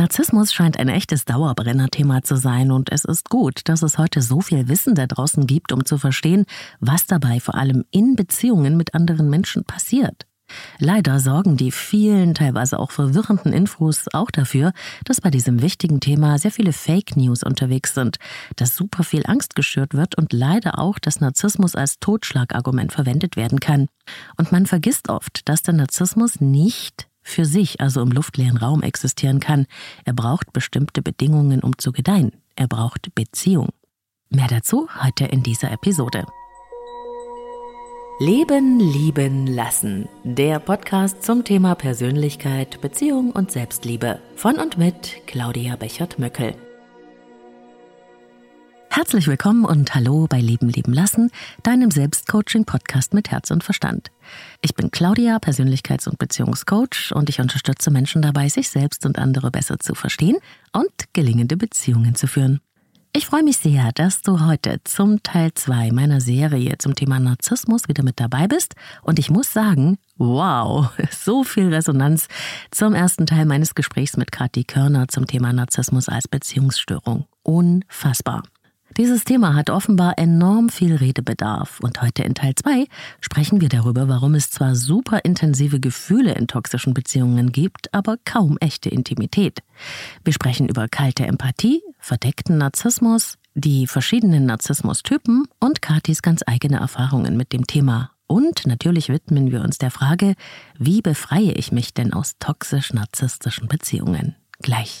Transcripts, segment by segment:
Narzissmus scheint ein echtes Dauerbrenner-Thema zu sein und es ist gut, dass es heute so viel Wissen da draußen gibt, um zu verstehen, was dabei vor allem in Beziehungen mit anderen Menschen passiert. Leider sorgen die vielen, teilweise auch verwirrenden Infos auch dafür, dass bei diesem wichtigen Thema sehr viele Fake News unterwegs sind, dass super viel Angst geschürt wird und leider auch, dass Narzissmus als Totschlagargument verwendet werden kann. Und man vergisst oft, dass der Narzissmus nicht für sich, also im luftleeren Raum existieren kann. Er braucht bestimmte Bedingungen, um zu gedeihen. Er braucht Beziehung. Mehr dazu heute in dieser Episode. Leben, lieben, lassen. Der Podcast zum Thema Persönlichkeit, Beziehung und Selbstliebe. Von und mit Claudia Bechert-Möckel. Herzlich willkommen und hallo bei Leben leben lassen, deinem Selbstcoaching-Podcast mit Herz und Verstand. Ich bin Claudia, Persönlichkeits- und Beziehungscoach und ich unterstütze Menschen dabei, sich selbst und andere besser zu verstehen und gelingende Beziehungen zu führen. Ich freue mich sehr, dass du heute zum Teil 2 meiner Serie zum Thema Narzissmus wieder mit dabei bist. Und ich muss sagen, wow, so viel Resonanz zum ersten Teil meines Gesprächs mit Kathi Körner zum Thema Narzissmus als Beziehungsstörung. Unfassbar. Dieses Thema hat offenbar enorm viel Redebedarf und heute in Teil 2 sprechen wir darüber, warum es zwar super intensive Gefühle in toxischen Beziehungen gibt, aber kaum echte Intimität. Wir sprechen über kalte Empathie, verdeckten Narzissmus, die verschiedenen Narzissmustypen und Katis ganz eigene Erfahrungen mit dem Thema. Und natürlich widmen wir uns der Frage, wie befreie ich mich denn aus toxisch-narzisstischen Beziehungen? Gleich.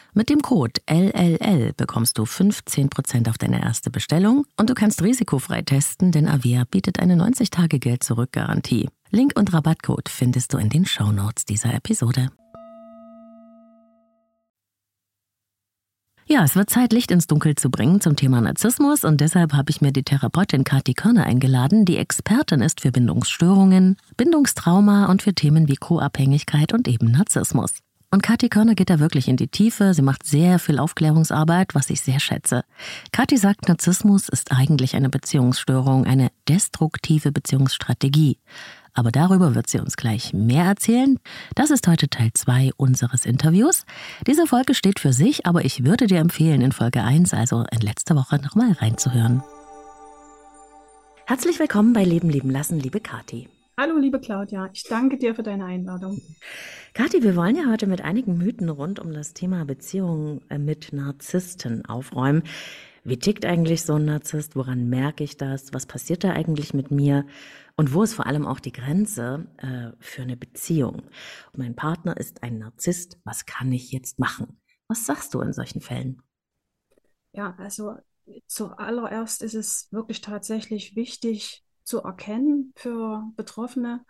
Mit dem Code LLL bekommst du 15% auf deine erste Bestellung und du kannst risikofrei testen, denn Avia bietet eine 90-Tage-Geld-Zurück-Garantie. Link und Rabattcode findest du in den Shownotes dieser Episode. Ja, es wird Zeit, Licht ins Dunkel zu bringen zum Thema Narzissmus und deshalb habe ich mir die Therapeutin Kathi Körner eingeladen, die Expertin ist für Bindungsstörungen, Bindungstrauma und für Themen wie Co-Abhängigkeit und eben Narzissmus. Und Kathi Körner geht da wirklich in die Tiefe. Sie macht sehr viel Aufklärungsarbeit, was ich sehr schätze. Kathi sagt, Narzissmus ist eigentlich eine Beziehungsstörung, eine destruktive Beziehungsstrategie. Aber darüber wird sie uns gleich mehr erzählen. Das ist heute Teil 2 unseres Interviews. Diese Folge steht für sich, aber ich würde dir empfehlen, in Folge 1, also in letzter Woche, nochmal reinzuhören. Herzlich willkommen bei Leben leben lassen, liebe Kathi. Hallo, liebe Claudia. Ich danke dir für deine Einladung. Kathi, wir wollen ja heute mit einigen Mythen rund um das Thema Beziehungen äh, mit Narzissten aufräumen. Wie tickt eigentlich so ein Narzisst? Woran merke ich das? Was passiert da eigentlich mit mir? Und wo ist vor allem auch die Grenze äh, für eine Beziehung? mein Partner ist ein Narzisst. Was kann ich jetzt machen? Was sagst du in solchen Fällen? Ja, also zuallererst ist es wirklich tatsächlich wichtig zu erkennen für Betroffene,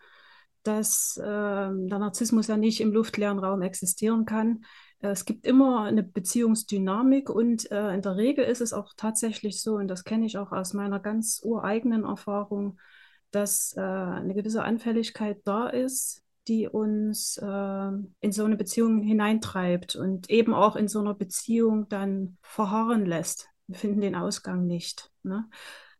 dass äh, der Narzissmus ja nicht im luftleeren Raum existieren kann. Äh, es gibt immer eine Beziehungsdynamik und äh, in der Regel ist es auch tatsächlich so, und das kenne ich auch aus meiner ganz ureigenen Erfahrung, dass äh, eine gewisse Anfälligkeit da ist, die uns äh, in so eine Beziehung hineintreibt und eben auch in so einer Beziehung dann verharren lässt. Wir finden den Ausgang nicht. Ne?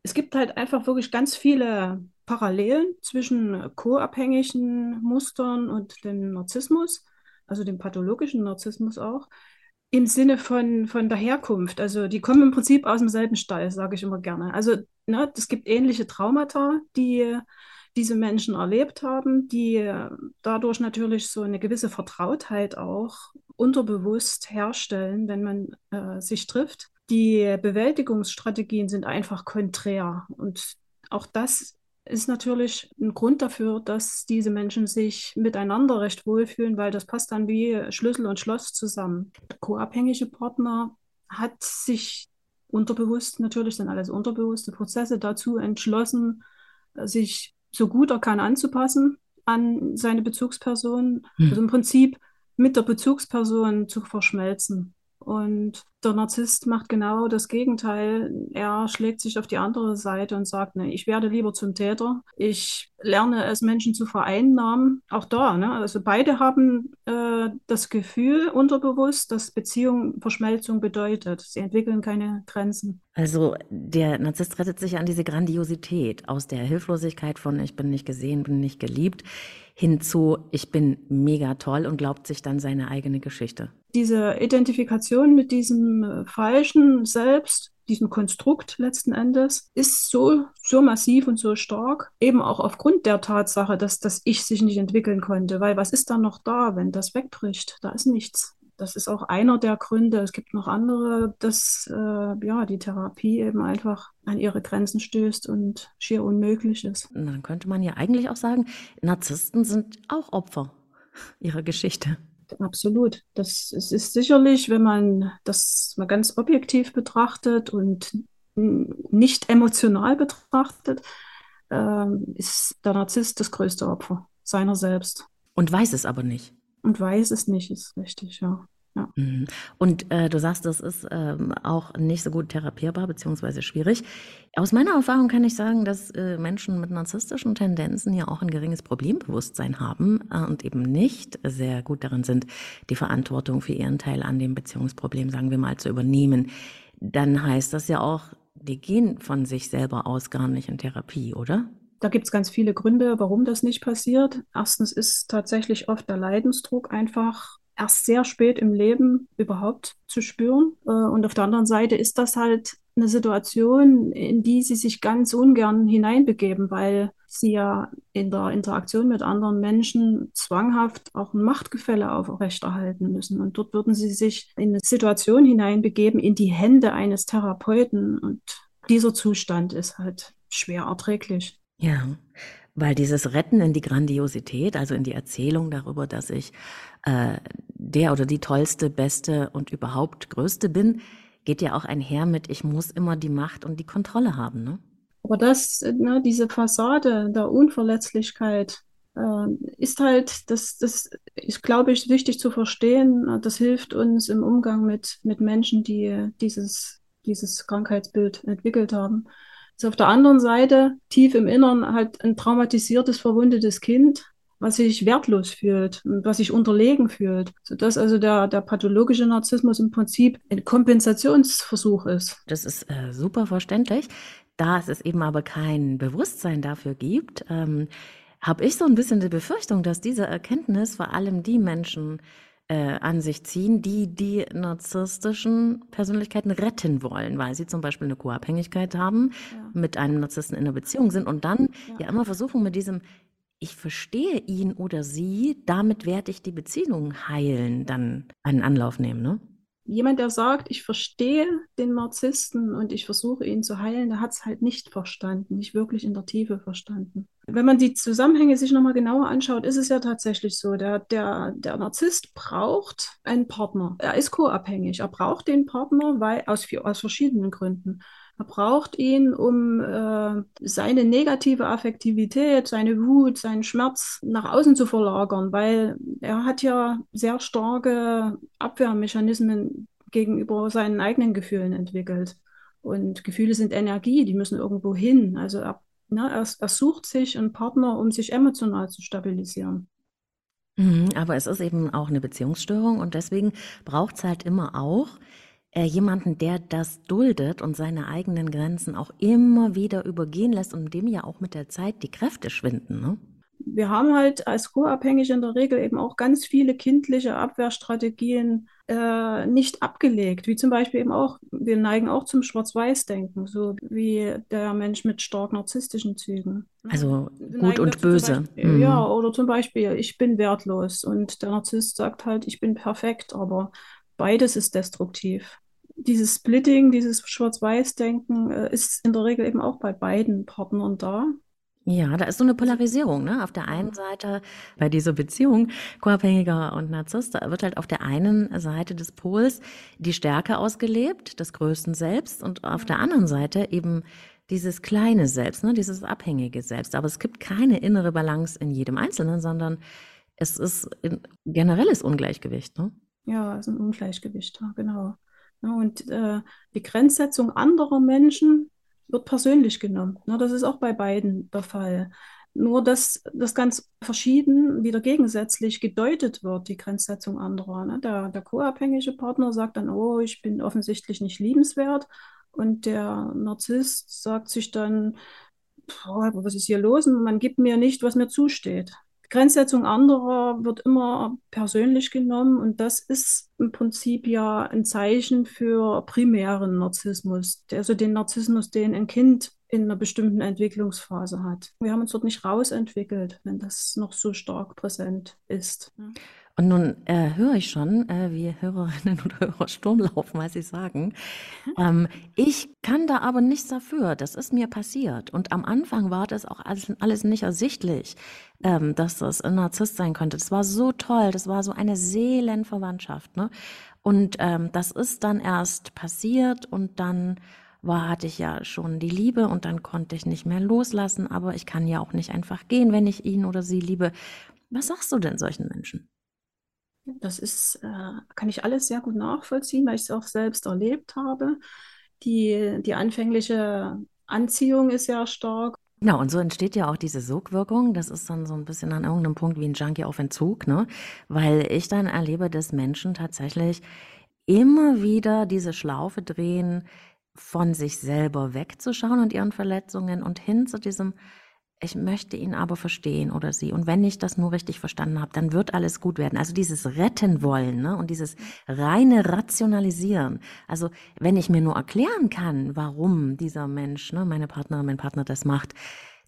Es gibt halt einfach wirklich ganz viele Parallelen zwischen co-abhängigen Mustern und dem Narzissmus, also dem pathologischen Narzissmus auch, im Sinne von, von der Herkunft. Also die kommen im Prinzip aus demselben Stall, sage ich immer gerne. Also ne, es gibt ähnliche Traumata, die diese Menschen erlebt haben, die dadurch natürlich so eine gewisse Vertrautheit auch unterbewusst herstellen, wenn man äh, sich trifft. Die Bewältigungsstrategien sind einfach konträr. Und auch das ist natürlich ein Grund dafür, dass diese Menschen sich miteinander recht wohlfühlen, weil das passt dann wie Schlüssel und Schloss zusammen. Der co-abhängige Partner hat sich unterbewusst, natürlich sind alles unterbewusste Prozesse dazu entschlossen, sich so gut er kann anzupassen an seine Bezugsperson. Hm. Also im Prinzip mit der Bezugsperson zu verschmelzen. Und der Narzisst macht genau das Gegenteil. Er schlägt sich auf die andere Seite und sagt, ne, ich werde lieber zum Täter. Ich lerne es, Menschen zu vereinnahmen. Auch da, ne? also beide haben äh, das Gefühl unterbewusst, dass Beziehung Verschmelzung bedeutet. Sie entwickeln keine Grenzen. Also der Narzisst rettet sich an diese Grandiosität aus der Hilflosigkeit von ich bin nicht gesehen, bin nicht geliebt hinzu ich bin mega toll und glaubt sich dann seine eigene Geschichte diese Identifikation mit diesem äh, falschen Selbst, diesem Konstrukt letzten Endes, ist so, so massiv und so stark, eben auch aufgrund der Tatsache, dass das Ich sich nicht entwickeln konnte. Weil was ist dann noch da, wenn das wegbricht? Da ist nichts. Das ist auch einer der Gründe. Es gibt noch andere, dass äh, ja, die Therapie eben einfach an ihre Grenzen stößt und schier unmöglich ist. Dann könnte man ja eigentlich auch sagen, Narzissten sind auch Opfer ihrer Geschichte absolut. Das es ist sicherlich, wenn man das mal ganz objektiv betrachtet und nicht emotional betrachtet, äh, ist der Narzisst das größte Opfer seiner selbst. Und weiß es aber nicht. Und weiß es nicht, ist richtig, ja. Ja. Mhm. Und äh, du sagst, das ist ähm, auch nicht so gut therapierbar, beziehungsweise schwierig. Aus meiner Erfahrung kann ich sagen, dass äh, Menschen mit narzisstischen Tendenzen ja auch ein geringes Problembewusstsein haben äh, und eben nicht sehr gut darin sind, die Verantwortung für ihren Teil an dem Beziehungsproblem, sagen wir mal, zu übernehmen. Dann heißt das ja auch, die gehen von sich selber aus gar nicht in Therapie, oder? Da gibt es ganz viele Gründe, warum das nicht passiert. Erstens ist tatsächlich oft der Leidensdruck einfach erst sehr spät im Leben überhaupt zu spüren. Äh, und auf der anderen Seite ist das halt eine Situation, in die sie sich ganz ungern hineinbegeben, weil sie ja in der Interaktion mit anderen Menschen zwanghaft auch ein Machtgefälle aufrechterhalten müssen. Und dort würden sie sich in eine Situation hineinbegeben, in die Hände eines Therapeuten. Und dieser Zustand ist halt schwer erträglich. Ja, weil dieses Retten in die Grandiosität, also in die Erzählung darüber, dass ich äh, der oder die tollste, beste und überhaupt größte bin, geht ja auch einher mit, ich muss immer die Macht und die Kontrolle haben. Ne? Aber das, ne, diese Fassade der Unverletzlichkeit äh, ist halt, das, das ist, glaube ich, wichtig zu verstehen. Das hilft uns im Umgang mit, mit Menschen, die dieses, dieses Krankheitsbild entwickelt haben. Ist auf der anderen Seite tief im Innern halt ein traumatisiertes, verwundetes Kind, was sich wertlos fühlt und was sich unterlegen fühlt. Sodass also der, der pathologische Narzissmus im Prinzip ein Kompensationsversuch ist. Das ist äh, super verständlich. Da es eben aber kein Bewusstsein dafür gibt, ähm, habe ich so ein bisschen die Befürchtung, dass diese Erkenntnis vor allem die Menschen äh, an sich ziehen, die die narzisstischen Persönlichkeiten retten wollen, weil sie zum Beispiel eine Co-Abhängigkeit haben, ja. mit einem Narzissten in einer Beziehung sind und dann ja. ja immer versuchen mit diesem ich verstehe ihn oder sie, damit werde ich die Beziehung heilen, dann einen Anlauf nehmen, ne? Jemand, der sagt, ich verstehe den Narzissten und ich versuche ihn zu heilen, der hat es halt nicht verstanden, nicht wirklich in der Tiefe verstanden. Wenn man die Zusammenhänge sich nochmal genauer anschaut, ist es ja tatsächlich so, der, der, der Narzisst braucht einen Partner. Er ist co-abhängig. Er braucht den Partner, weil aus, aus verschiedenen Gründen. Er braucht ihn, um äh, seine negative Affektivität, seine Wut, seinen Schmerz nach außen zu verlagern, weil er hat ja sehr starke Abwehrmechanismen gegenüber seinen eigenen Gefühlen entwickelt. Und Gefühle sind Energie, die müssen irgendwo hin. Also er, ne, er, er sucht sich einen Partner, um sich emotional zu stabilisieren. Mhm, aber es ist eben auch eine Beziehungsstörung und deswegen braucht es halt immer auch äh, jemanden, der das duldet und seine eigenen Grenzen auch immer wieder übergehen lässt und dem ja auch mit der Zeit die Kräfte schwinden. Ne? wir haben halt als Co-Abhängige in der Regel eben auch ganz viele kindliche Abwehrstrategien äh, nicht abgelegt, wie zum Beispiel eben auch, wir neigen auch zum Schwarz-Weiß-Denken, so wie der Mensch mit stark narzisstischen Zügen. Also gut und böse. Beispiel, mhm. Ja, oder zum Beispiel, ich bin wertlos und der Narzisst sagt halt, ich bin perfekt, aber beides ist destruktiv. Dieses Splitting, dieses Schwarz-Weiß-Denken äh, ist in der Regel eben auch bei beiden Partnern da. Ja, da ist so eine Polarisierung, ne? Auf der einen Seite bei dieser Beziehung Co-Abhängiger und Narzisst, da wird halt auf der einen Seite des Pols die Stärke ausgelebt, des größten Selbst und auf der anderen Seite eben dieses kleine Selbst, ne? Dieses abhängige Selbst. Aber es gibt keine innere Balance in jedem Einzelnen, sondern es ist ein generelles Ungleichgewicht, ne? Ja, es ist ein Ungleichgewicht, genau. Und äh, die Grenzsetzung anderer Menschen wird persönlich genommen. Ne, das ist auch bei beiden der Fall. Nur, dass das ganz verschieden, wieder gegensätzlich gedeutet wird, die Grenzsetzung anderer. Ne? Der, der co-abhängige Partner sagt dann, oh, ich bin offensichtlich nicht liebenswert. Und der Narzisst sagt sich dann, was ist hier los? Man gibt mir nicht, was mir zusteht. Grenzsetzung anderer wird immer persönlich genommen und das ist im Prinzip ja ein Zeichen für primären Narzissmus, also den Narzissmus, den ein Kind in einer bestimmten Entwicklungsphase hat. Wir haben uns dort nicht rausentwickelt, wenn das noch so stark präsent ist. Und nun äh, höre ich schon, äh, wie Hörerinnen und Hörer Sturm laufen, was sie sagen. Ähm, ich kann da aber nichts dafür. Das ist mir passiert. Und am Anfang war das auch alles, alles nicht ersichtlich, ähm, dass das ein Narzisst sein könnte. Das war so toll. Das war so eine Seelenverwandtschaft. Ne? Und ähm, das ist dann erst passiert und dann war, hatte ich ja schon die Liebe und dann konnte ich nicht mehr loslassen, aber ich kann ja auch nicht einfach gehen, wenn ich ihn oder sie liebe. Was sagst du denn solchen Menschen? Das ist, äh, kann ich alles sehr gut nachvollziehen, weil ich es auch selbst erlebt habe. Die, die anfängliche Anziehung ist sehr stark. Genau, und so entsteht ja auch diese Sogwirkung. Das ist dann so ein bisschen an irgendeinem Punkt wie ein Junkie auf Entzug, ne? Weil ich dann erlebe, dass Menschen tatsächlich immer wieder diese Schlaufe drehen, von sich selber wegzuschauen und ihren Verletzungen und hin zu diesem ich möchte ihn aber verstehen oder sie. Und wenn ich das nur richtig verstanden habe, dann wird alles gut werden. Also dieses Retten wollen ne? und dieses reine Rationalisieren. Also wenn ich mir nur erklären kann, warum dieser Mensch, ne, meine Partnerin, mein Partner das macht,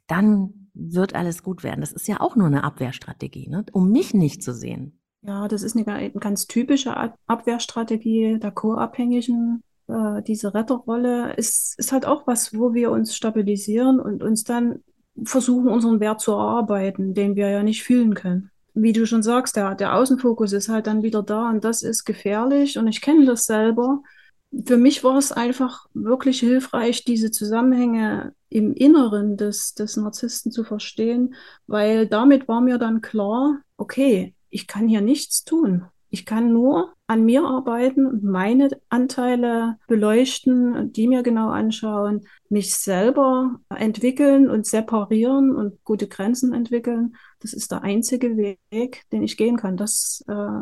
dann wird alles gut werden. Das ist ja auch nur eine Abwehrstrategie, ne? um mich nicht zu sehen. Ja, das ist eine ganz typische Abwehrstrategie der Co-Abhängigen. Äh, diese Retterrolle ist, ist halt auch was, wo wir uns stabilisieren und uns dann versuchen, unseren Wert zu erarbeiten, den wir ja nicht fühlen können. Wie du schon sagst, der, der Außenfokus ist halt dann wieder da und das ist gefährlich und ich kenne das selber. Für mich war es einfach wirklich hilfreich, diese Zusammenhänge im Inneren des, des Narzissten zu verstehen, weil damit war mir dann klar, okay, ich kann hier nichts tun. Ich kann nur an mir arbeiten meine Anteile beleuchten, die mir genau anschauen, mich selber entwickeln und separieren und gute Grenzen entwickeln. Das ist der einzige Weg, den ich gehen kann. Das äh,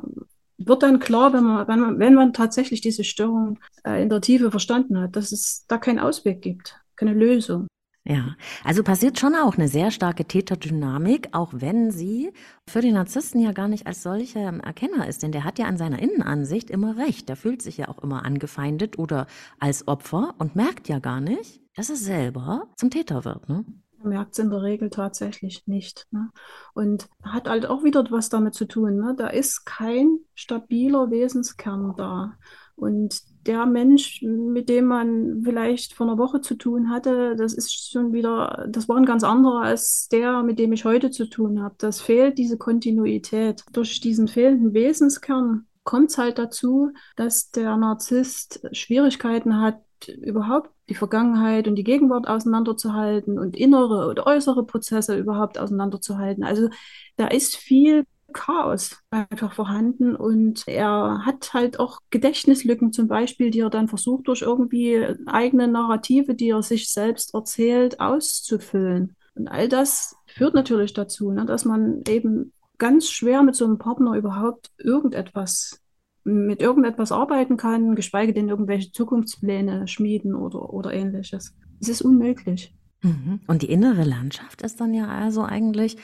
wird dann klar, wenn man, wenn man, wenn man tatsächlich diese Störung äh, in der Tiefe verstanden hat, dass es da keinen Ausweg gibt, keine Lösung. Ja, also passiert schon auch eine sehr starke Täterdynamik, auch wenn sie für den Narzissten ja gar nicht als solcher Erkenner ist, denn der hat ja an seiner Innenansicht immer recht. Der fühlt sich ja auch immer angefeindet oder als Opfer und merkt ja gar nicht, dass er selber zum Täter wird. Ne? Er merkt es in der Regel tatsächlich nicht. Ne? Und hat halt auch wieder was damit zu tun. Ne? Da ist kein stabiler Wesenskern da. Und der Mensch, mit dem man vielleicht vor einer Woche zu tun hatte, das ist schon wieder, das war ein ganz anderer als der, mit dem ich heute zu tun habe. Das fehlt diese Kontinuität. Durch diesen fehlenden Wesenskern kommt es halt dazu, dass der Narzisst Schwierigkeiten hat, überhaupt die Vergangenheit und die Gegenwart auseinanderzuhalten und innere und äußere Prozesse überhaupt auseinanderzuhalten. Also da ist viel Chaos einfach vorhanden und er hat halt auch Gedächtnislücken zum Beispiel, die er dann versucht durch irgendwie eigene Narrative, die er sich selbst erzählt, auszufüllen. Und all das führt natürlich dazu, ne, dass man eben ganz schwer mit so einem Partner überhaupt irgendetwas mit irgendetwas arbeiten kann, geschweige denn irgendwelche Zukunftspläne schmieden oder, oder ähnliches. Es ist unmöglich. Mhm. Und die innere Landschaft ist dann ja also eigentlich,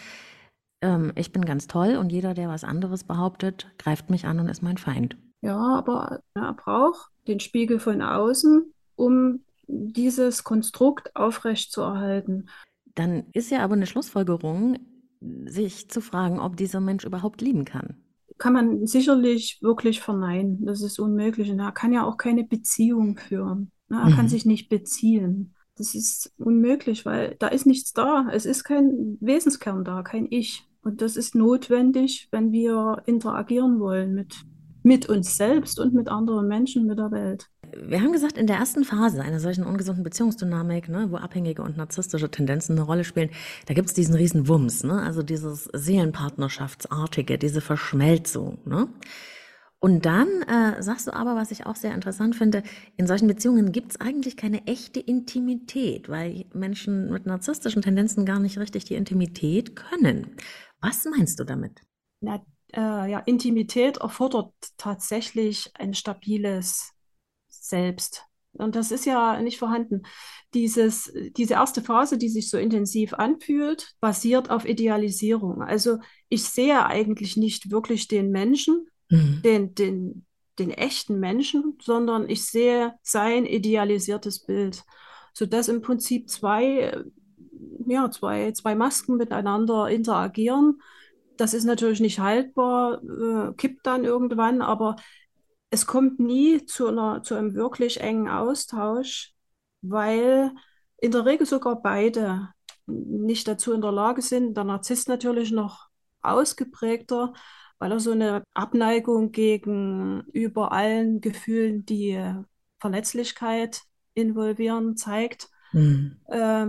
ähm, ich bin ganz toll und jeder, der was anderes behauptet, greift mich an und ist mein Feind. Ja, aber er braucht den Spiegel von außen, um dieses Konstrukt aufrechtzuerhalten. Dann ist ja aber eine Schlussfolgerung, sich zu fragen, ob dieser Mensch überhaupt lieben kann. Kann man sicherlich wirklich verneinen. Das ist unmöglich. Und er kann ja auch keine Beziehung führen. Er mhm. kann sich nicht beziehen. Das ist unmöglich, weil da ist nichts da. Es ist kein Wesenskern da, kein Ich. Und das ist notwendig, wenn wir interagieren wollen mit, mit uns selbst und mit anderen Menschen, mit der Welt. Wir haben gesagt, in der ersten Phase einer solchen ungesunden Beziehungsdynamik, ne, wo abhängige und narzisstische Tendenzen eine Rolle spielen, da gibt es diesen riesen Wumms, ne? also dieses Seelenpartnerschaftsartige, diese Verschmelzung. Ne? Und dann äh, sagst du aber, was ich auch sehr interessant finde, in solchen Beziehungen gibt es eigentlich keine echte Intimität, weil Menschen mit narzisstischen Tendenzen gar nicht richtig die Intimität können. Was meinst du damit? Na, äh, ja, Intimität erfordert tatsächlich ein stabiles selbst. Und das ist ja nicht vorhanden. Dieses, diese erste Phase, die sich so intensiv anfühlt, basiert auf Idealisierung. Also ich sehe eigentlich nicht wirklich den Menschen, mhm. den, den, den echten Menschen, sondern ich sehe sein idealisiertes Bild. Sodass im Prinzip zwei, ja, zwei, zwei Masken miteinander interagieren. Das ist natürlich nicht haltbar, äh, kippt dann irgendwann, aber es kommt nie zu, einer, zu einem wirklich engen Austausch, weil in der Regel sogar beide nicht dazu in der Lage sind. Der Narzisst natürlich noch ausgeprägter, weil er so eine Abneigung gegenüber allen Gefühlen, die Verletzlichkeit involvieren, zeigt. Mhm. Äh,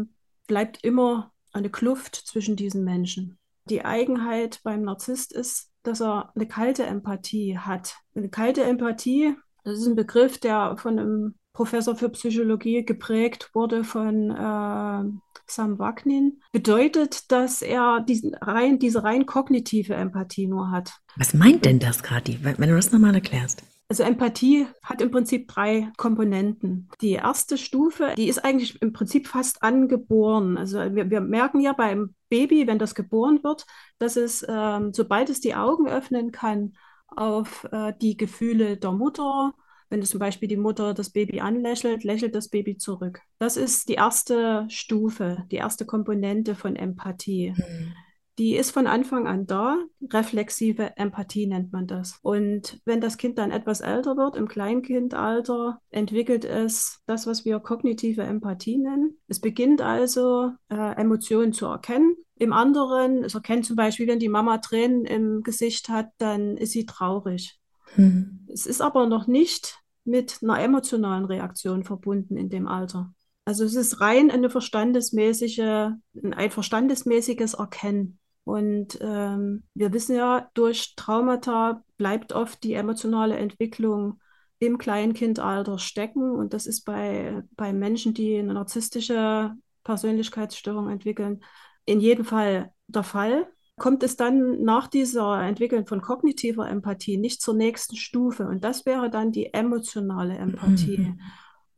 bleibt immer eine Kluft zwischen diesen Menschen. Die Eigenheit beim Narzisst ist, dass er eine kalte Empathie hat. Eine kalte Empathie, das ist ein Begriff, der von einem Professor für Psychologie geprägt wurde von äh, Sam Wagnin, bedeutet, dass er diesen rein, diese rein kognitive Empathie nur hat. Was meint denn das gerade, wenn du das nochmal erklärst? Also Empathie hat im Prinzip drei Komponenten. Die erste Stufe, die ist eigentlich im Prinzip fast angeboren. Also wir, wir merken ja beim Baby, wenn das geboren wird, dass es, ähm, sobald es die Augen öffnen kann, auf äh, die Gefühle der Mutter, wenn zum Beispiel die Mutter das Baby anlächelt, lächelt das Baby zurück. Das ist die erste Stufe, die erste Komponente von Empathie. Mhm die ist von Anfang an da. Reflexive Empathie nennt man das. Und wenn das Kind dann etwas älter wird, im Kleinkindalter, entwickelt es das, was wir kognitive Empathie nennen. Es beginnt also, äh, Emotionen zu erkennen. Im anderen, es erkennt zum Beispiel, wenn die Mama Tränen im Gesicht hat, dann ist sie traurig. Mhm. Es ist aber noch nicht mit einer emotionalen Reaktion verbunden in dem Alter. Also es ist rein eine verstandesmäßige, ein verstandesmäßiges Erkennen. Und ähm, wir wissen ja, durch Traumata bleibt oft die emotionale Entwicklung im Kleinkindalter stecken. Und das ist bei, bei Menschen, die eine narzisstische Persönlichkeitsstörung entwickeln, in jedem Fall der Fall. Kommt es dann nach dieser Entwicklung von kognitiver Empathie nicht zur nächsten Stufe? Und das wäre dann die emotionale Empathie. Mhm.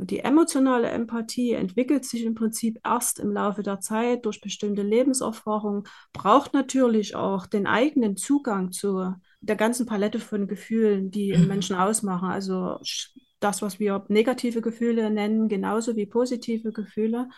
Und die emotionale Empathie entwickelt sich im Prinzip erst im Laufe der Zeit durch bestimmte Lebenserfahrungen, braucht natürlich auch den eigenen Zugang zu der ganzen Palette von Gefühlen, die mhm. Menschen ausmachen. Also das, was wir negative Gefühle nennen, genauso wie positive Gefühle.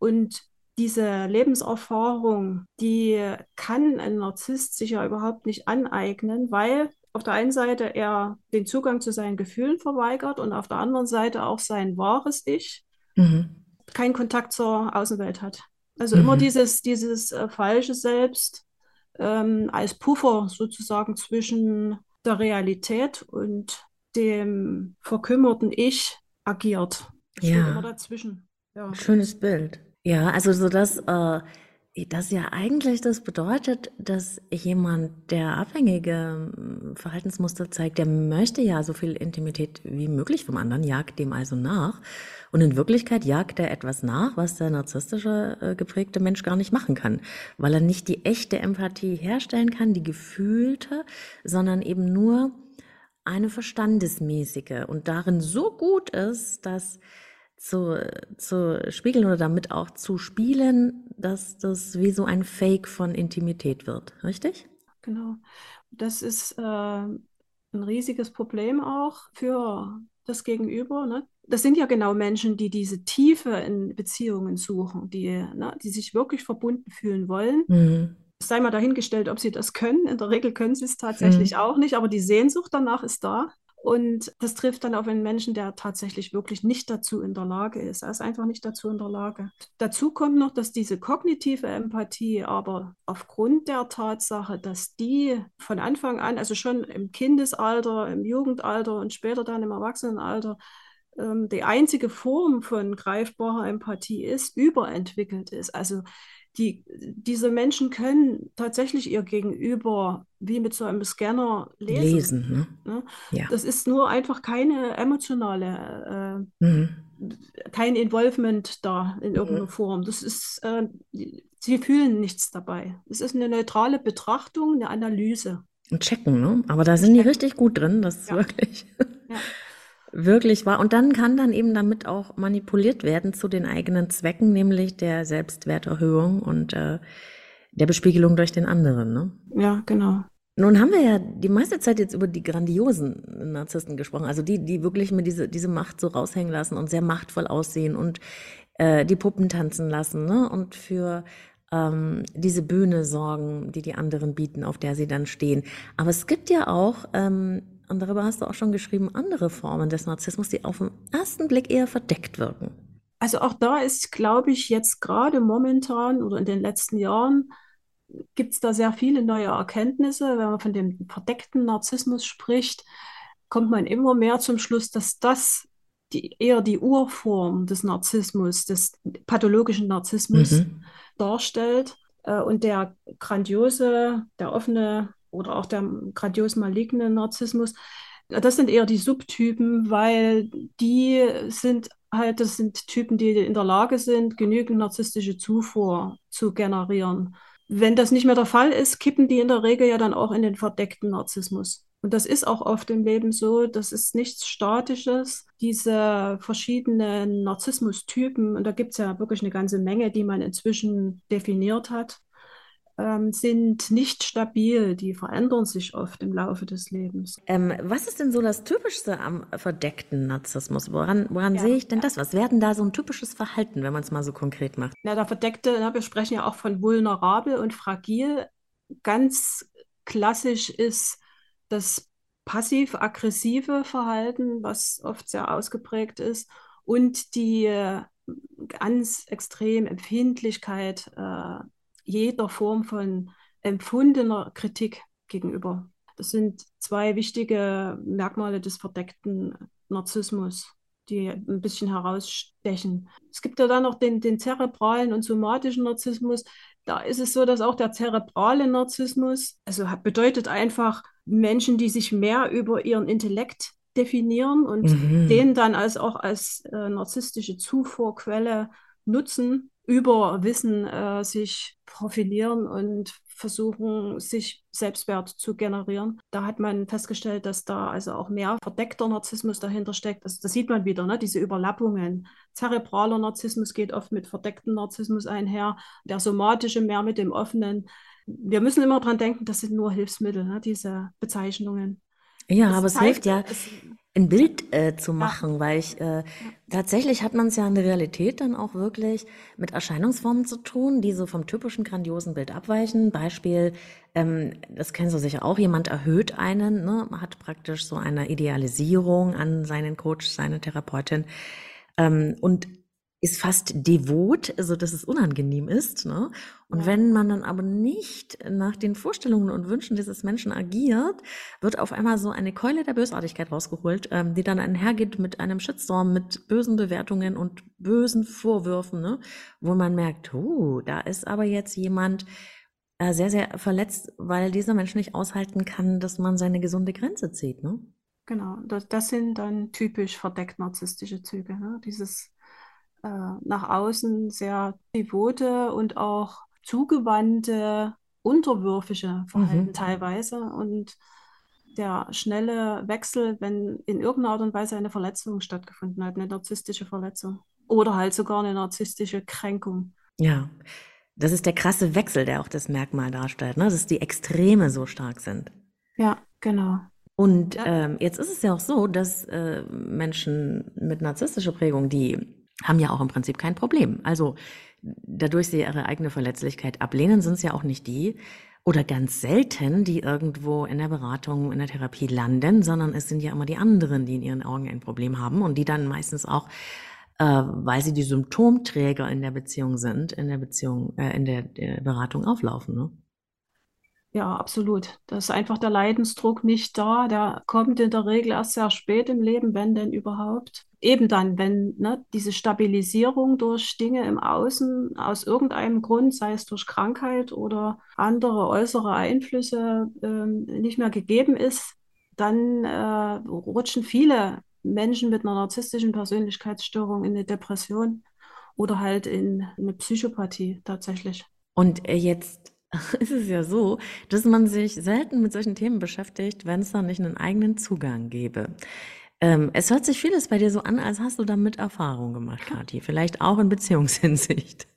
Und diese Lebenserfahrung, die kann ein Narzisst sich ja überhaupt nicht aneignen, weil auf der einen Seite er den Zugang zu seinen Gefühlen verweigert und auf der anderen Seite auch sein wahres Ich mhm. keinen Kontakt zur Außenwelt hat. Also mhm. immer dieses, dieses äh, falsche Selbst ähm, als Puffer sozusagen zwischen der Realität und dem verkümmerten Ich agiert. ja. immer dazwischen. Ja. Schönes Bild. Ja, also so dass äh, das ja eigentlich das bedeutet, dass jemand, der abhängige hm, Verhaltensmuster zeigt, der möchte ja so viel Intimität wie möglich vom anderen, jagt dem also nach. Und in Wirklichkeit jagt er etwas nach, was der narzisstische äh, geprägte Mensch gar nicht machen kann, weil er nicht die echte Empathie herstellen kann, die gefühlte, sondern eben nur eine verstandesmäßige und darin so gut ist, dass zu, zu spiegeln oder damit auch zu spielen, dass das wie so ein Fake von Intimität wird, richtig? Genau. Das ist äh, ein riesiges Problem auch für das Gegenüber. Ne? Das sind ja genau Menschen, die diese Tiefe in Beziehungen suchen, die, ne, die sich wirklich verbunden fühlen wollen. Mhm. Sei mal dahingestellt, ob sie das können. In der Regel können sie es tatsächlich mhm. auch nicht, aber die Sehnsucht danach ist da. Und das trifft dann auf einen Menschen, der tatsächlich wirklich nicht dazu in der Lage ist. Er ist einfach nicht dazu in der Lage. Dazu kommt noch, dass diese kognitive Empathie aber aufgrund der Tatsache, dass die von Anfang an, also schon im Kindesalter, im Jugendalter und später dann im Erwachsenenalter, ähm, die einzige Form von greifbarer Empathie ist, überentwickelt ist. Also die, diese Menschen können tatsächlich ihr Gegenüber wie mit so einem Scanner lesen. Lesen, ne? ne? Ja. Das ist nur einfach keine emotionale, äh, mhm. kein Involvement da in irgendeiner mhm. Form. Das ist, äh, sie fühlen nichts dabei. Es ist eine neutrale Betrachtung, eine Analyse. Und checken, ne? Aber da sind checken. die richtig gut drin, das ist ja. wirklich. Ja wirklich war. Und dann kann dann eben damit auch manipuliert werden zu den eigenen Zwecken, nämlich der Selbstwerterhöhung und äh, der Bespiegelung durch den anderen. Ne? Ja, genau. Nun haben wir ja die meiste Zeit jetzt über die grandiosen Narzissten gesprochen, also die, die wirklich mir diese, diese Macht so raushängen lassen und sehr machtvoll aussehen und äh, die Puppen tanzen lassen ne? und für ähm, diese Bühne sorgen, die die anderen bieten, auf der sie dann stehen. Aber es gibt ja auch ähm, und darüber hast du auch schon geschrieben, andere Formen des Narzissmus, die auf den ersten Blick eher verdeckt wirken. Also auch da ist, glaube ich, jetzt gerade momentan oder in den letzten Jahren gibt es da sehr viele neue Erkenntnisse. Wenn man von dem verdeckten Narzissmus spricht, kommt man immer mehr zum Schluss, dass das die, eher die Urform des Narzissmus, des pathologischen Narzissmus mhm. darstellt. Äh, und der grandiose, der offene oder auch der grandios maligne Narzissmus. Das sind eher die Subtypen, weil die sind halt, das sind Typen, die in der Lage sind, genügend narzisstische Zufuhr zu generieren. Wenn das nicht mehr der Fall ist, kippen die in der Regel ja dann auch in den verdeckten Narzissmus. Und das ist auch oft im Leben so, das ist nichts Statisches. Diese verschiedenen Narzissmustypen, und da gibt es ja wirklich eine ganze Menge, die man inzwischen definiert hat, ähm, sind nicht stabil, die verändern sich oft im Laufe des Lebens. Ähm, was ist denn so das Typischste am verdeckten Narzissmus? Woran, woran ja, sehe ich denn ja. das? Was wäre denn da so ein typisches Verhalten, wenn man es mal so konkret macht? Na, der verdeckte, na, wir sprechen ja auch von vulnerabel und fragil. Ganz klassisch ist das passiv-aggressive Verhalten, was oft sehr ausgeprägt ist, und die äh, ganz extrem Empfindlichkeit äh, jeder Form von empfundener Kritik gegenüber. Das sind zwei wichtige Merkmale des verdeckten Narzissmus, die ein bisschen herausstechen. Es gibt ja dann noch den, den zerebralen und somatischen Narzissmus. Da ist es so, dass auch der zerebrale Narzissmus, also bedeutet einfach Menschen, die sich mehr über ihren Intellekt definieren und mhm. den dann als auch als äh, narzisstische Zufuhrquelle nutzen, über Wissen äh, sich profilieren und versuchen, sich Selbstwert zu generieren. Da hat man festgestellt, dass da also auch mehr verdeckter Narzissmus dahinter steckt. Also das sieht man wieder, ne? diese Überlappungen. Zerebraler Narzissmus geht oft mit verdecktem Narzissmus einher, der somatische mehr mit dem offenen. Wir müssen immer dran denken, das sind nur Hilfsmittel, ne? diese Bezeichnungen. Ja, das aber es hilft ja, es, ein Bild äh, zu machen, ja. weil ich äh, tatsächlich hat man es ja in der Realität dann auch wirklich mit Erscheinungsformen zu tun, die so vom typischen grandiosen Bild abweichen. Beispiel, ähm, das kennst du sicher auch, jemand erhöht einen, ne, hat praktisch so eine Idealisierung an seinen Coach, seine Therapeutin. Ähm, und ist fast devot, also dass es unangenehm ist. Ne? Und ja. wenn man dann aber nicht nach den Vorstellungen und Wünschen dieses Menschen agiert, wird auf einmal so eine Keule der Bösartigkeit rausgeholt, ähm, die dann einhergeht mit einem Shitstorm, mit bösen Bewertungen und bösen Vorwürfen, ne? wo man merkt, uh, da ist aber jetzt jemand äh, sehr, sehr verletzt, weil dieser Mensch nicht aushalten kann, dass man seine gesunde Grenze zieht. Ne? Genau, das, das sind dann typisch verdeckt narzisstische Züge. Ne? Dieses äh, nach außen sehr devote und auch zugewandte, unterwürfige Verhalten mhm. teilweise. Und der schnelle Wechsel, wenn in irgendeiner Art und Weise eine Verletzung stattgefunden hat, eine narzisstische Verletzung oder halt sogar eine narzisstische Kränkung. Ja, das ist der krasse Wechsel, der auch das Merkmal darstellt, ne? dass die Extreme so stark sind. Ja, genau. Und ja. ähm, jetzt ist es ja auch so, dass äh, Menschen mit narzisstischer Prägung, die haben ja auch im Prinzip kein Problem. Also dadurch sie ihre eigene Verletzlichkeit ablehnen, sind es ja auch nicht die oder ganz selten, die irgendwo in der Beratung, in der Therapie landen, sondern es sind ja immer die anderen, die in ihren Augen ein Problem haben und die dann meistens auch äh, weil sie die Symptomträger in der Beziehung sind, in der Beziehung, äh, in der, der Beratung auflaufen. Ne? Ja, absolut. Da ist einfach der Leidensdruck nicht da. Der kommt in der Regel erst sehr spät im Leben, wenn denn überhaupt. Eben dann, wenn ne, diese Stabilisierung durch Dinge im Außen aus irgendeinem Grund, sei es durch Krankheit oder andere äußere Einflüsse, ähm, nicht mehr gegeben ist, dann äh, rutschen viele Menschen mit einer narzisstischen Persönlichkeitsstörung in eine Depression oder halt in eine Psychopathie tatsächlich. Und äh, jetzt ist es ja so, dass man sich selten mit solchen Themen beschäftigt, wenn es da nicht einen eigenen Zugang gäbe. Ähm, es hört sich vieles bei dir so an, als hast du damit Erfahrung gemacht, Kathi. Vielleicht auch in Beziehungshinsicht.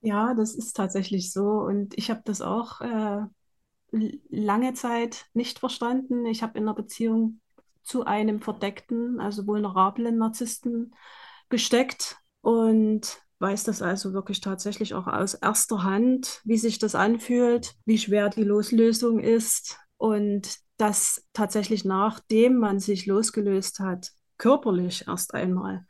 Ja, das ist tatsächlich so. Und ich habe das auch äh, lange Zeit nicht verstanden. Ich habe in einer Beziehung zu einem verdeckten, also vulnerablen Narzissten gesteckt und weiß das also wirklich tatsächlich auch aus erster Hand, wie sich das anfühlt, wie schwer die Loslösung ist und dass tatsächlich nachdem man sich losgelöst hat, körperlich erst einmal,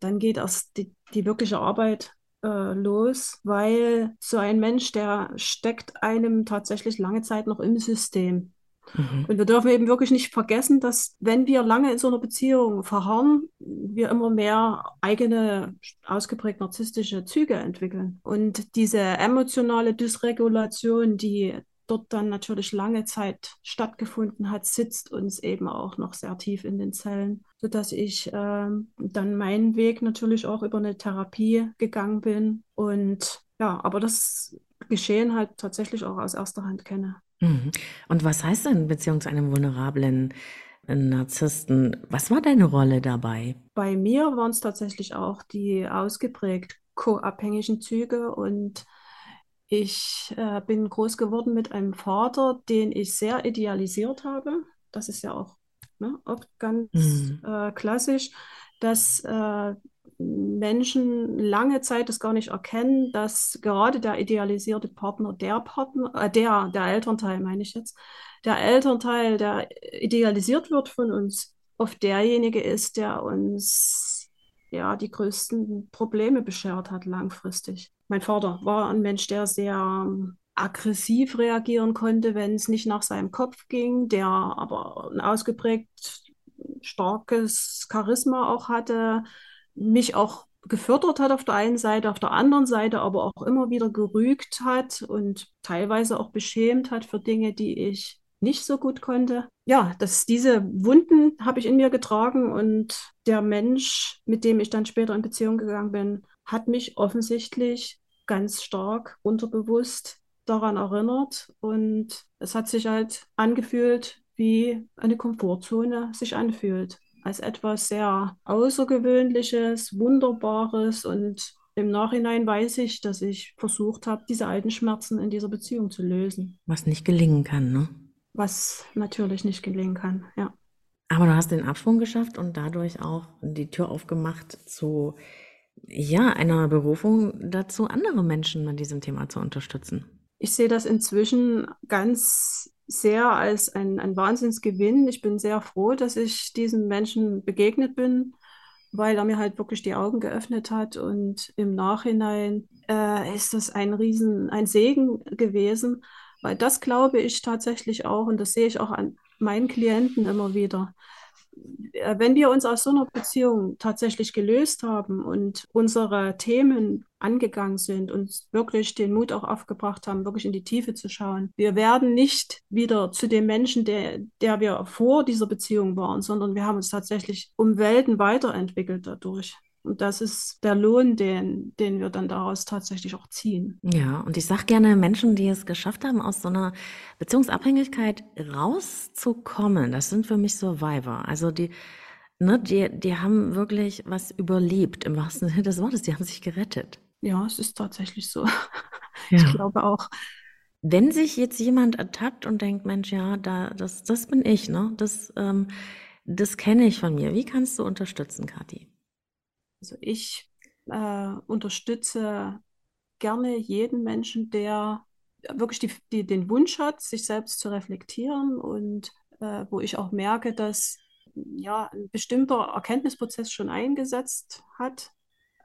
dann geht erst die, die wirkliche Arbeit äh, los, weil so ein Mensch, der steckt einem tatsächlich lange Zeit noch im System. Mhm. Und wir dürfen eben wirklich nicht vergessen, dass wenn wir lange in so einer Beziehung verharren, wir immer mehr eigene ausgeprägt narzisstische Züge entwickeln. Und diese emotionale Dysregulation, die dort dann natürlich lange Zeit stattgefunden hat, sitzt uns eben auch noch sehr tief in den Zellen, sodass ich äh, dann meinen Weg natürlich auch über eine Therapie gegangen bin. Und ja, aber das Geschehen halt tatsächlich auch aus erster Hand kenne. Mhm. Und was heißt denn Beziehung zu einem vulnerablen äh, Narzissten? Was war deine Rolle dabei? Bei mir waren es tatsächlich auch die ausgeprägt co-abhängigen Züge und ich äh, bin groß geworden mit einem Vater, den ich sehr idealisiert habe. Das ist ja auch ne, oft ganz mhm. äh, klassisch, dass äh, Menschen lange Zeit das gar nicht erkennen, dass gerade der idealisierte Partner, der Partner, äh, der, der Elternteil meine ich jetzt, der Elternteil, der idealisiert wird von uns, oft derjenige ist, der uns ja die größten Probleme beschert hat langfristig. Mein Vater war ein Mensch, der sehr ähm, aggressiv reagieren konnte, wenn es nicht nach seinem Kopf ging, der aber ein ausgeprägt starkes Charisma auch hatte, mich auch gefördert hat auf der einen Seite, auf der anderen Seite aber auch immer wieder gerügt hat und teilweise auch beschämt hat für Dinge, die ich nicht so gut konnte. Ja, dass diese Wunden habe ich in mir getragen und der Mensch, mit dem ich dann später in Beziehung gegangen bin, hat mich offensichtlich ganz stark unterbewusst daran erinnert und es hat sich halt angefühlt, wie eine Komfortzone sich anfühlt als etwas sehr Außergewöhnliches, Wunderbares und im Nachhinein weiß ich, dass ich versucht habe, diese alten Schmerzen in dieser Beziehung zu lösen. Was nicht gelingen kann, ne? Was natürlich nicht gelingen kann, ja. Aber du hast den Absprung geschafft und dadurch auch die Tür aufgemacht zu ja, einer Berufung dazu, andere Menschen an diesem Thema zu unterstützen. Ich sehe das inzwischen ganz sehr als ein, ein Wahnsinnsgewinn. Ich bin sehr froh, dass ich diesem Menschen begegnet bin, weil er mir halt wirklich die Augen geöffnet hat. Und im Nachhinein äh, ist das ein Riesen, ein Segen gewesen, weil das glaube ich tatsächlich auch und das sehe ich auch an meinen Klienten immer wieder. Äh, wenn wir uns aus so einer Beziehung tatsächlich gelöst haben und unsere Themen angegangen sind und wirklich den Mut auch aufgebracht haben, wirklich in die Tiefe zu schauen, wir werden nicht wieder zu dem Menschen, der, der wir vor dieser Beziehung waren, sondern wir haben uns tatsächlich um Welten weiterentwickelt dadurch. Und das ist der Lohn, den, den wir dann daraus tatsächlich auch ziehen. Ja, und ich sage gerne Menschen, die es geschafft haben, aus so einer Beziehungsabhängigkeit rauszukommen, das sind für mich Survivor. Also die, ne, die, die haben wirklich was überlebt, im wahrsten Sinne des Wortes, die haben sich gerettet. Ja, es ist tatsächlich so. Ja. Ich glaube auch. Wenn sich jetzt jemand ertappt und denkt, Mensch, ja, da, das, das bin ich, ne? Das, ähm, das kenne ich von mir. Wie kannst du unterstützen, Kathi? Also ich äh, unterstütze gerne jeden Menschen, der wirklich die, die, den Wunsch hat, sich selbst zu reflektieren und äh, wo ich auch merke, dass ja, ein bestimmter Erkenntnisprozess schon eingesetzt hat,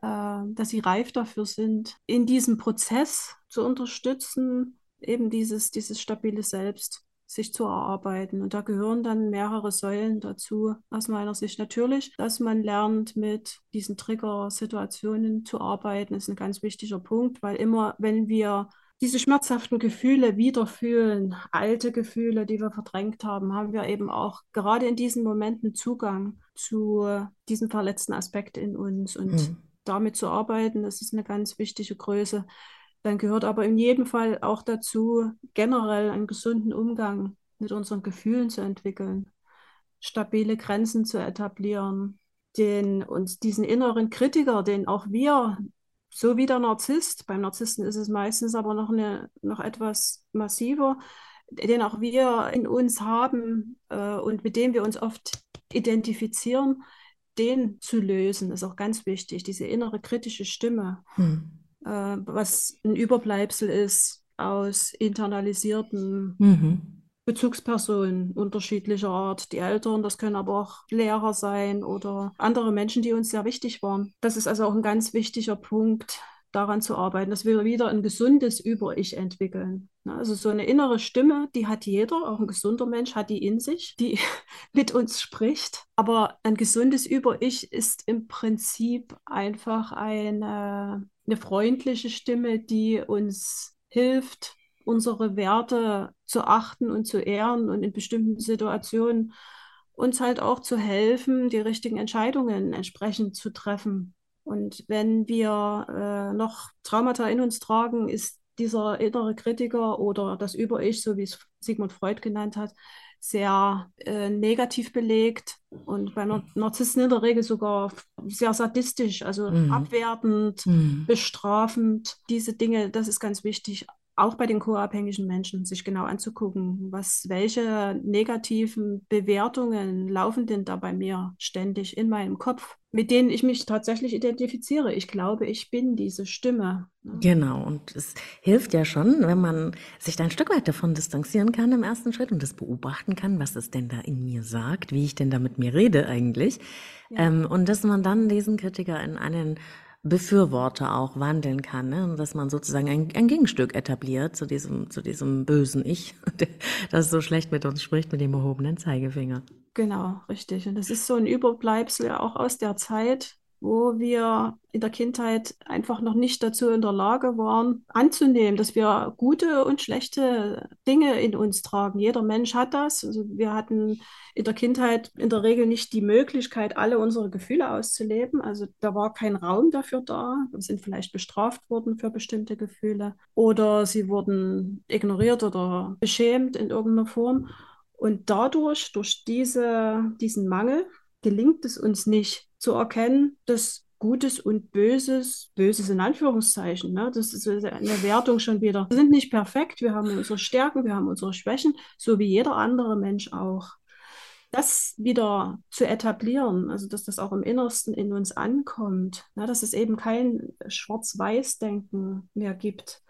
äh, dass sie reif dafür sind, in diesem Prozess zu unterstützen, eben dieses, dieses stabile Selbst sich zu erarbeiten. Und da gehören dann mehrere Säulen dazu, aus meiner Sicht. Natürlich, dass man lernt, mit diesen Trigger-Situationen zu arbeiten, ist ein ganz wichtiger Punkt, weil immer, wenn wir diese schmerzhaften Gefühle wieder fühlen, alte Gefühle, die wir verdrängt haben, haben wir eben auch gerade in diesen Momenten Zugang zu diesem verletzten Aspekt in uns. Und mhm. damit zu arbeiten, das ist eine ganz wichtige Größe. Dann gehört aber in jedem Fall auch dazu, generell einen gesunden Umgang mit unseren Gefühlen zu entwickeln, stabile Grenzen zu etablieren, den uns diesen inneren Kritiker, den auch wir, so wie der Narzisst, beim Narzissten ist es meistens aber noch, eine, noch etwas massiver, den auch wir in uns haben äh, und mit dem wir uns oft identifizieren, den zu lösen, ist auch ganz wichtig, diese innere kritische Stimme. Hm äh, was ein Überbleibsel ist aus internalisierten mhm. Bezugspersonen unterschiedlicher Art. Die Eltern, das können aber auch Lehrer sein oder andere Menschen, die uns sehr wichtig waren. Das ist also auch ein ganz wichtiger Punkt, daran zu arbeiten, dass wir wieder ein gesundes Über-Ich entwickeln. Also so eine innere Stimme, die hat jeder, auch ein gesunder Mensch hat die in sich, die mit uns spricht. Aber ein gesundes Über-Ich ist im Prinzip einfach eine, eine freundliche Stimme, die uns hilft, unsere Werte zu achten und zu ehren und in bestimmten Situationen uns halt auch zu helfen, die richtigen Entscheidungen entsprechend zu treffen. Und wenn wir äh, noch Traumata in uns tragen, ist dieser innere Kritiker oder das Über-Ich, so wie es Sigmund Freud genannt hat, sehr äh, negativ belegt und bei Narzissten in der Regel sogar sehr sadistisch, also mhm. abwertend, mhm. bestrafend. Diese Dinge, das ist ganz wichtig, auch bei den co-abhängigen Menschen sich genau anzugucken, was, welche negativen Bewertungen laufen denn da bei mir ständig in meinem Kopf, mit denen ich mich tatsächlich identifiziere. Ich glaube, ich bin diese Stimme. Ne? Genau, und es hilft ja schon, wenn man sich da ein Stück weit davon distanzieren kann im ersten Schritt und das beobachten kann, was es denn da in mir sagt, wie ich denn da mit mir rede eigentlich. Ja. Ähm, und dass man dann diesen Kritiker in einen Befürworter auch wandeln kann, ne? Dass man sozusagen ein, ein Gegenstück etabliert zu diesem, zu diesem bösen Ich, das so schlecht mit uns spricht, mit dem erhobenen Zeigefinger. Genau, richtig. Und das ist so ein Überbleibsel auch aus der Zeit, wo wir in der Kindheit einfach noch nicht dazu in der Lage waren, anzunehmen, dass wir gute und schlechte Dinge in uns tragen. Jeder Mensch hat das. Also wir hatten in der Kindheit in der Regel nicht die Möglichkeit, alle unsere Gefühle auszuleben. Also da war kein Raum dafür da. Wir sind vielleicht bestraft worden für bestimmte Gefühle oder sie wurden ignoriert oder beschämt in irgendeiner Form. Und dadurch, durch diese, diesen Mangel, gelingt es uns nicht zu erkennen, dass Gutes und Böses, Böses in Anführungszeichen, ne? das ist eine Wertung schon wieder. Wir sind nicht perfekt, wir haben unsere Stärken, wir haben unsere Schwächen, so wie jeder andere Mensch auch. Das wieder zu etablieren, also dass das auch im Innersten in uns ankommt, ne? dass es eben kein Schwarz-Weiß-Denken mehr gibt,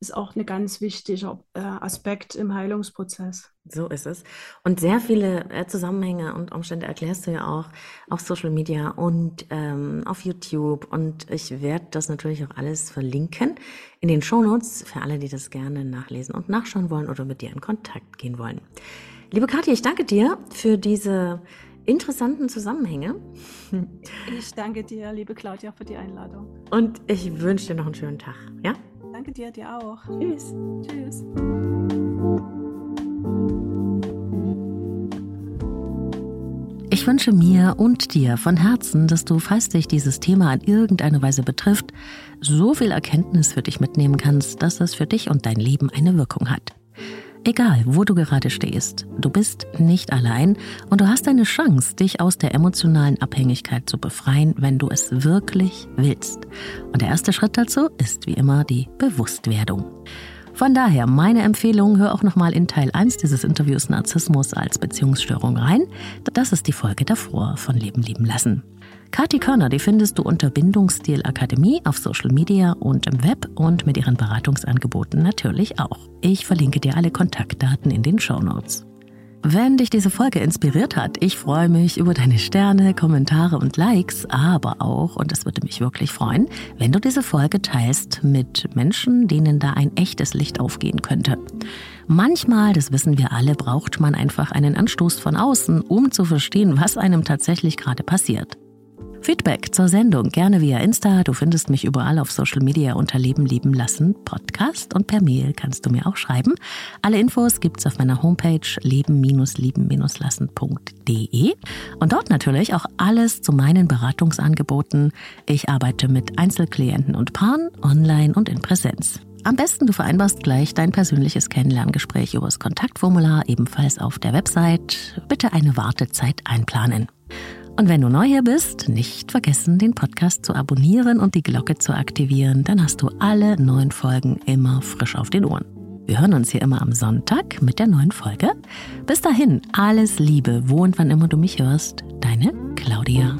ist auch ein ganz wichtiger äh, Aspekt im Heilungsprozess. So ist es. Und sehr viele äh, Zusammenhänge und Umstände erklärst du ja auch auf Social Media und ähm, auf YouTube. Und ich werde das natürlich auch alles verlinken in den Shownotes für alle, die das gerne nachlesen und nachschauen wollen oder mit dir in Kontakt gehen wollen. Liebe Katja, ich danke dir für diese interessanten Zusammenhänge. Ich danke dir, liebe Claudia, für die Einladung. Und ich wünsche dir noch einen schönen Tag. Ja? Danke dir, dir auch. Tschüss. Tschüss. Ich Ich wünsche mir und dir von Herzen, dass du, falls dich dieses Thema in irgendeiner Weise betrifft, so viel Erkenntnis für dich mitnehmen kannst, dass es für dich und dein Leben eine Wirkung hat. Egal, wo du gerade stehst, du bist nicht allein und du hast eine Chance, dich aus der emotionalen Abhängigkeit zu befreien, wenn du es wirklich willst. Und der erste Schritt dazu ist wie immer die Bewusstwerdung. Von daher meine Empfehlung, hör auch nochmal in Teil 1 dieses Interviews Narzissmus als Beziehungsstörung rein. Das ist die Folge davor von Leben lieben lassen. Kathi Körner, die findest du unter Bindungsstil Akademie auf Social Media und im Web und mit ihren Beratungsangeboten natürlich auch. Ich verlinke dir alle Kontaktdaten in den Show Notes. Wenn dich diese Folge inspiriert hat, ich freue mich über deine Sterne, Kommentare und Likes, aber auch, und das würde mich wirklich freuen, wenn du diese Folge teilst mit Menschen, denen da ein echtes Licht aufgehen könnte. Manchmal, das wissen wir alle, braucht man einfach einen Anstoß von außen, um zu verstehen, was einem tatsächlich gerade passiert. Feedback zur Sendung gerne via Insta. Du findest mich überall auf Social Media unter Leben lieben lassen Podcast und per Mail kannst du mir auch schreiben. Alle Infos gibt's auf meiner Homepage leben-lieben-lassen.de und dort natürlich auch alles zu meinen Beratungsangeboten. Ich arbeite mit Einzelklienten und Paaren online und in Präsenz. Am besten du vereinbarst gleich dein persönliches Kennenlerngespräch übers Kontaktformular, ebenfalls auf der Website. Bitte eine Wartezeit einplanen. Und wenn du neu hier bist, nicht vergessen, den Podcast zu abonnieren und die Glocke zu aktivieren, dann hast du alle neuen Folgen immer frisch auf den Ohren. Wir hören uns hier immer am Sonntag mit der neuen Folge. Bis dahin, alles Liebe, wo und wann immer du mich hörst. Deine Claudia.